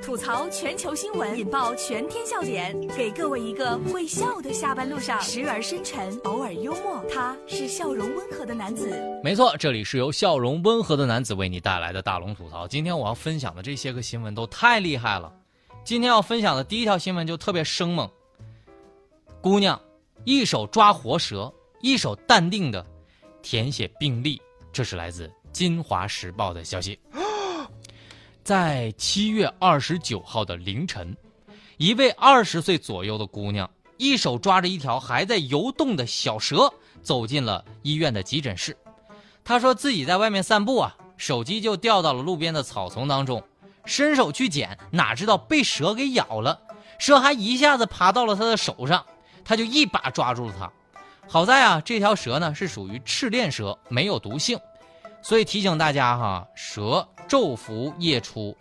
吐槽全球新闻，引爆全天笑点，给各位一个会笑的下班路上，时而深沉，偶尔幽默。他是笑容温和的男子。没错，这里是由笑容温和的男子为你带来的大龙吐槽。今天我要分享的这些个新闻都太厉害了。今天要分享的第一条新闻就特别生猛。姑娘，一手抓活蛇，一手淡定的填写病历。这是来自《金华时报》的消息。在七月二十九号的凌晨，一位二十岁左右的姑娘，一手抓着一条还在游动的小蛇，走进了医院的急诊室。她说自己在外面散步啊，手机就掉到了路边的草丛当中，伸手去捡，哪知道被蛇给咬了，蛇还一下子爬到了她的手上，她就一把抓住了它。好在啊，这条蛇呢是属于赤链蛇，没有毒性，所以提醒大家哈，蛇。昼伏夜出，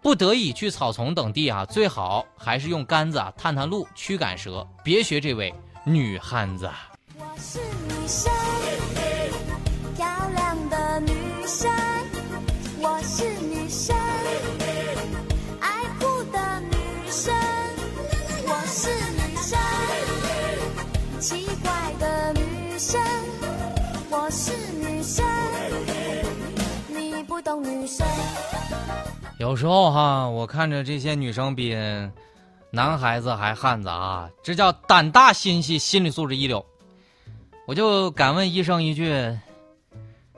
不得已去草丛等地啊，最好还是用杆子啊探探路，驱赶蛇。别学这位女汉子。我是女生，有时候哈，我看着这些女生比男孩子还汉子啊，这叫胆大心细，心理素质一流。我就敢问医生一句：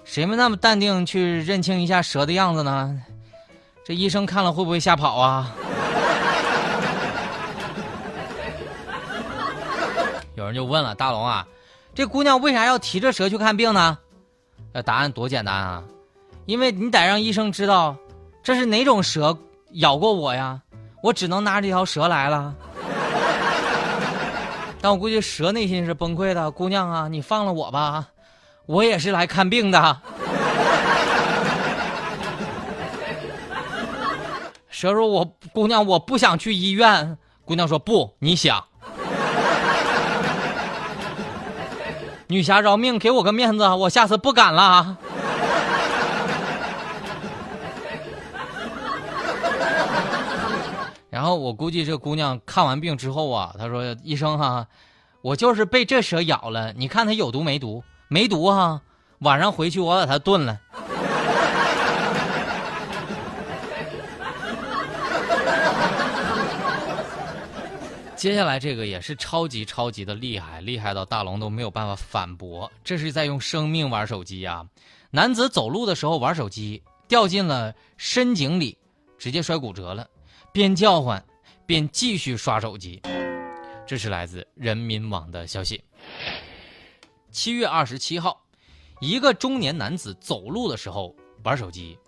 谁们那么淡定去认清一下蛇的样子呢？这医生看了会不会吓跑啊？有人就问了：大龙啊，这姑娘为啥要提着蛇去看病呢？这答案多简单啊！因为你得让医生知道，这是哪种蛇咬过我呀？我只能拿这条蛇来了。但我估计蛇内心是崩溃的。姑娘啊，你放了我吧，我也是来看病的。蛇说：“我姑娘，我不想去医院。”姑娘说：“不，你想。”女侠饶命，给我个面子，我下次不敢了。然后我估计这姑娘看完病之后啊，她说：“医生哈，我就是被这蛇咬了，你看它有毒没毒？没毒哈，晚上回去我把它炖了。”接下来这个也是超级超级的厉害，厉害到大龙都没有办法反驳，这是在用生命玩手机呀！男子走路的时候玩手机，掉进了深井里，直接摔骨折了。边叫唤，边继续刷手机。这是来自人民网的消息。七月二十七号，一个中年男子走路的时候玩手机，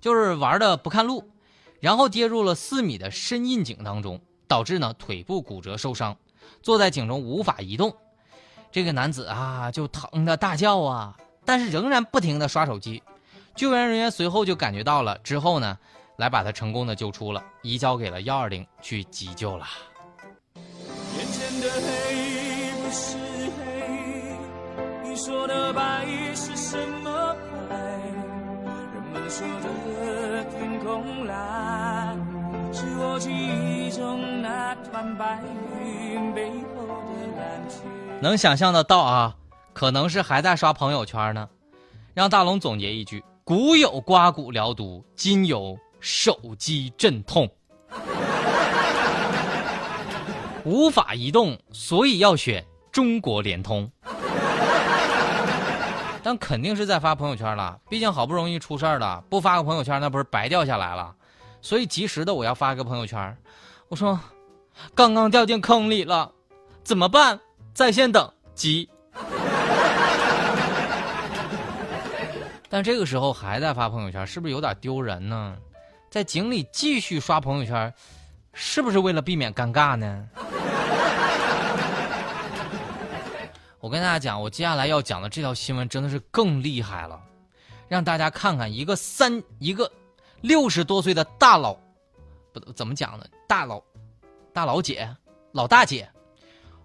就是玩的不看路，然后跌入了四米的深窨井当中，导致呢腿部骨折受伤，坐在井中无法移动。这个男子啊就疼的大叫啊，但是仍然不停的刷手机。救援人员随后就感觉到了，之后呢。来把他成功的救出了，移交给了幺二零去急救了。眼前的黑不是黑，你说的白是什么白？人们说的天空蓝，是我记忆中那团白云背后的蓝天。能想象得到啊，可能是还在刷朋友圈呢。让大龙总结一句：古有刮骨疗毒，今有。手机阵痛，无法移动，所以要选中国联通。但肯定是在发朋友圈了，毕竟好不容易出事儿了，不发个朋友圈那不是白掉下来了？所以及时的我要发个朋友圈，我说刚刚掉进坑里了，怎么办？在线等，急。但这个时候还在发朋友圈，是不是有点丢人呢？在井里继续刷朋友圈，是不是为了避免尴尬呢？我跟大家讲，我接下来要讲的这条新闻真的是更厉害了，让大家看看一个三一个六十多岁的大佬，不怎么讲呢？大佬，大佬姐，老大姐，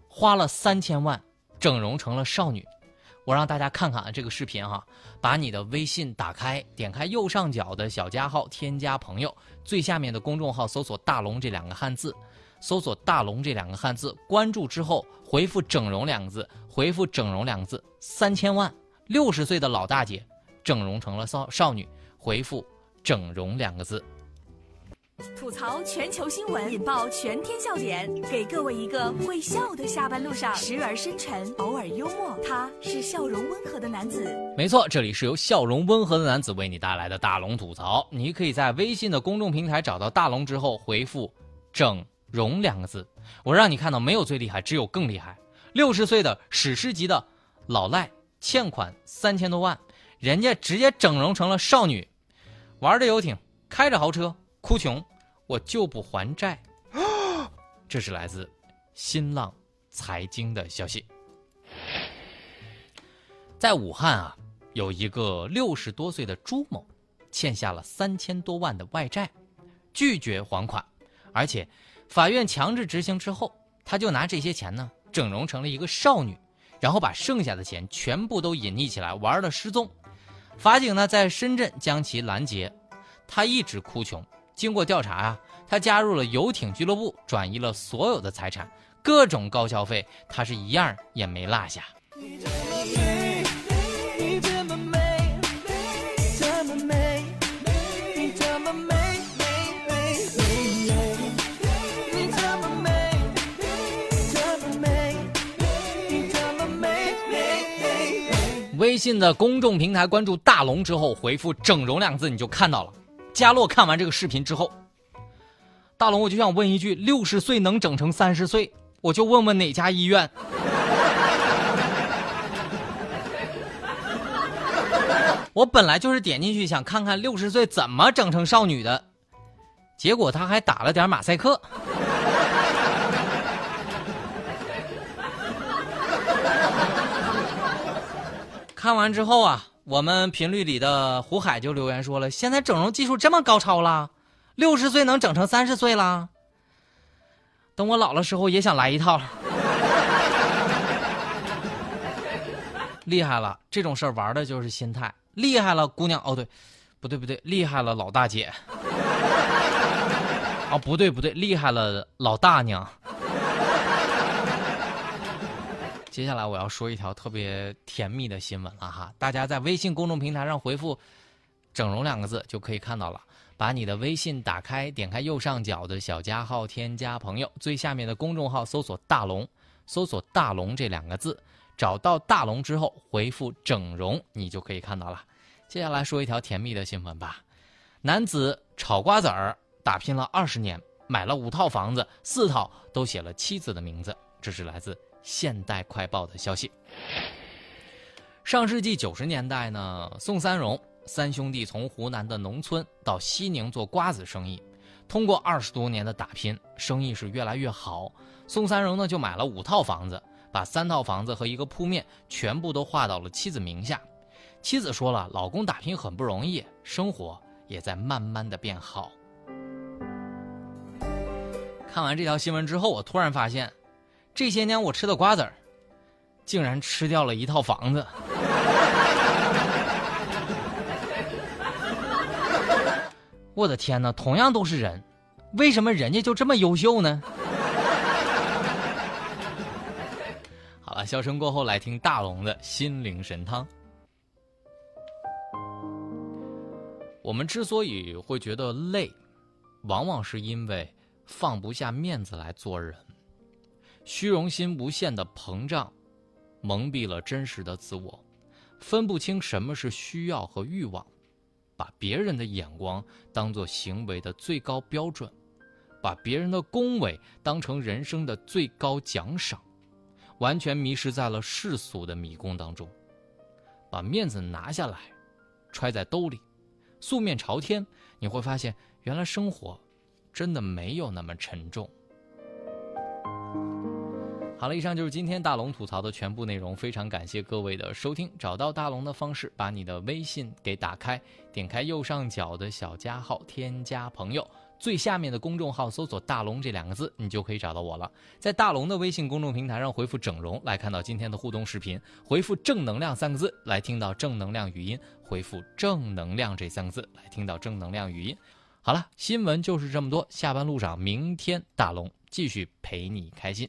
花了三千万整容成了少女，我让大家看看啊这个视频哈，把你的微信打开，点开右上角的小加号，添加朋友，最下面的公众号搜索“大龙”这两个汉字，搜索“大龙”这两个汉字，关注之后回复“整容”两个字，回复“整容”两个字，三千万，六十岁的老大姐整容成了少少女，回复“整容”两个字。吐槽全球新闻，引爆全天笑点，给各位一个会笑的下班路上，时而深沉，偶尔幽默。他是笑容温和的男子。没错，这里是由笑容温和的男子为你带来的大龙吐槽。你可以在微信的公众平台找到大龙之后，回复“整容”两个字，我让你看到没有最厉害，只有更厉害。六十岁的史诗级的老赖，欠款三千多万，人家直接整容成了少女，玩着游艇，开着豪车，哭穷。我就不还债，这是来自新浪财经的消息。在武汉啊，有一个六十多岁的朱某，欠下了三千多万的外债，拒绝还款，而且法院强制执行之后，他就拿这些钱呢整容成了一个少女，然后把剩下的钱全部都隐匿起来，玩了失踪。法警呢在深圳将其拦截，他一直哭穷。经过调查啊，他加入了游艇俱乐部，转移了所有的财产，各种高消费，他是一样也没落下。微信的公众平台关注大龙之后，回复“整容”两字，你就看到了。佳洛看完这个视频之后，大龙，我就想问一句：六十岁能整成三十岁？我就问问哪家医院？我本来就是点进去想看看六十岁怎么整成少女的，结果他还打了点马赛克。看完之后啊。我们频率里的胡海就留言说了：“现在整容技术这么高超了，六十岁能整成三十岁了。等我老了时候也想来一套。厉害了，这种事儿玩的就是心态。厉害了，姑娘。哦，对，不对不对，厉害了，老大姐。哦，不对不对，厉害了，老大娘。”接下来我要说一条特别甜蜜的新闻了哈，大家在微信公众平台上回复“整容”两个字就可以看到了。把你的微信打开，点开右上角的小加号，添加朋友，最下面的公众号搜索“大龙”，搜索“大龙”这两个字，找到大龙之后回复“整容”，你就可以看到了。接下来说一条甜蜜的新闻吧，男子炒瓜子儿打拼了二十年，买了五套房子，四套都写了妻子的名字，这是来自。现代快报的消息：上世纪九十年代呢，宋三荣三兄弟从湖南的农村到西宁做瓜子生意，通过二十多年的打拼，生意是越来越好。宋三荣呢就买了五套房子，把三套房子和一个铺面全部都划到了妻子名下。妻子说了，老公打拼很不容易，生活也在慢慢的变好。看完这条新闻之后，我突然发现。这些年我吃的瓜子儿，竟然吃掉了一套房子。我的天哪！同样都是人，为什么人家就这么优秀呢？好了，笑声过后，来听大龙的心灵神汤。我们之所以会觉得累，往往是因为放不下面子来做人。虚荣心无限的膨胀，蒙蔽了真实的自我，分不清什么是需要和欲望，把别人的眼光当做行为的最高标准，把别人的恭维当成人生的最高奖赏，完全迷失在了世俗的迷宫当中，把面子拿下来，揣在兜里，素面朝天，你会发现，原来生活真的没有那么沉重。好了，以上就是今天大龙吐槽的全部内容。非常感谢各位的收听。找到大龙的方式，把你的微信给打开，点开右上角的小加号，添加朋友，最下面的公众号搜索“大龙”这两个字，你就可以找到我了。在大龙的微信公众平台上回复“整容”来看到今天的互动视频，回复“正能量”三个字来听到正能量语音，回复“正能量”这三个字来听到正能量语音。好了，新闻就是这么多。下班路上，明天大龙继续陪你开心。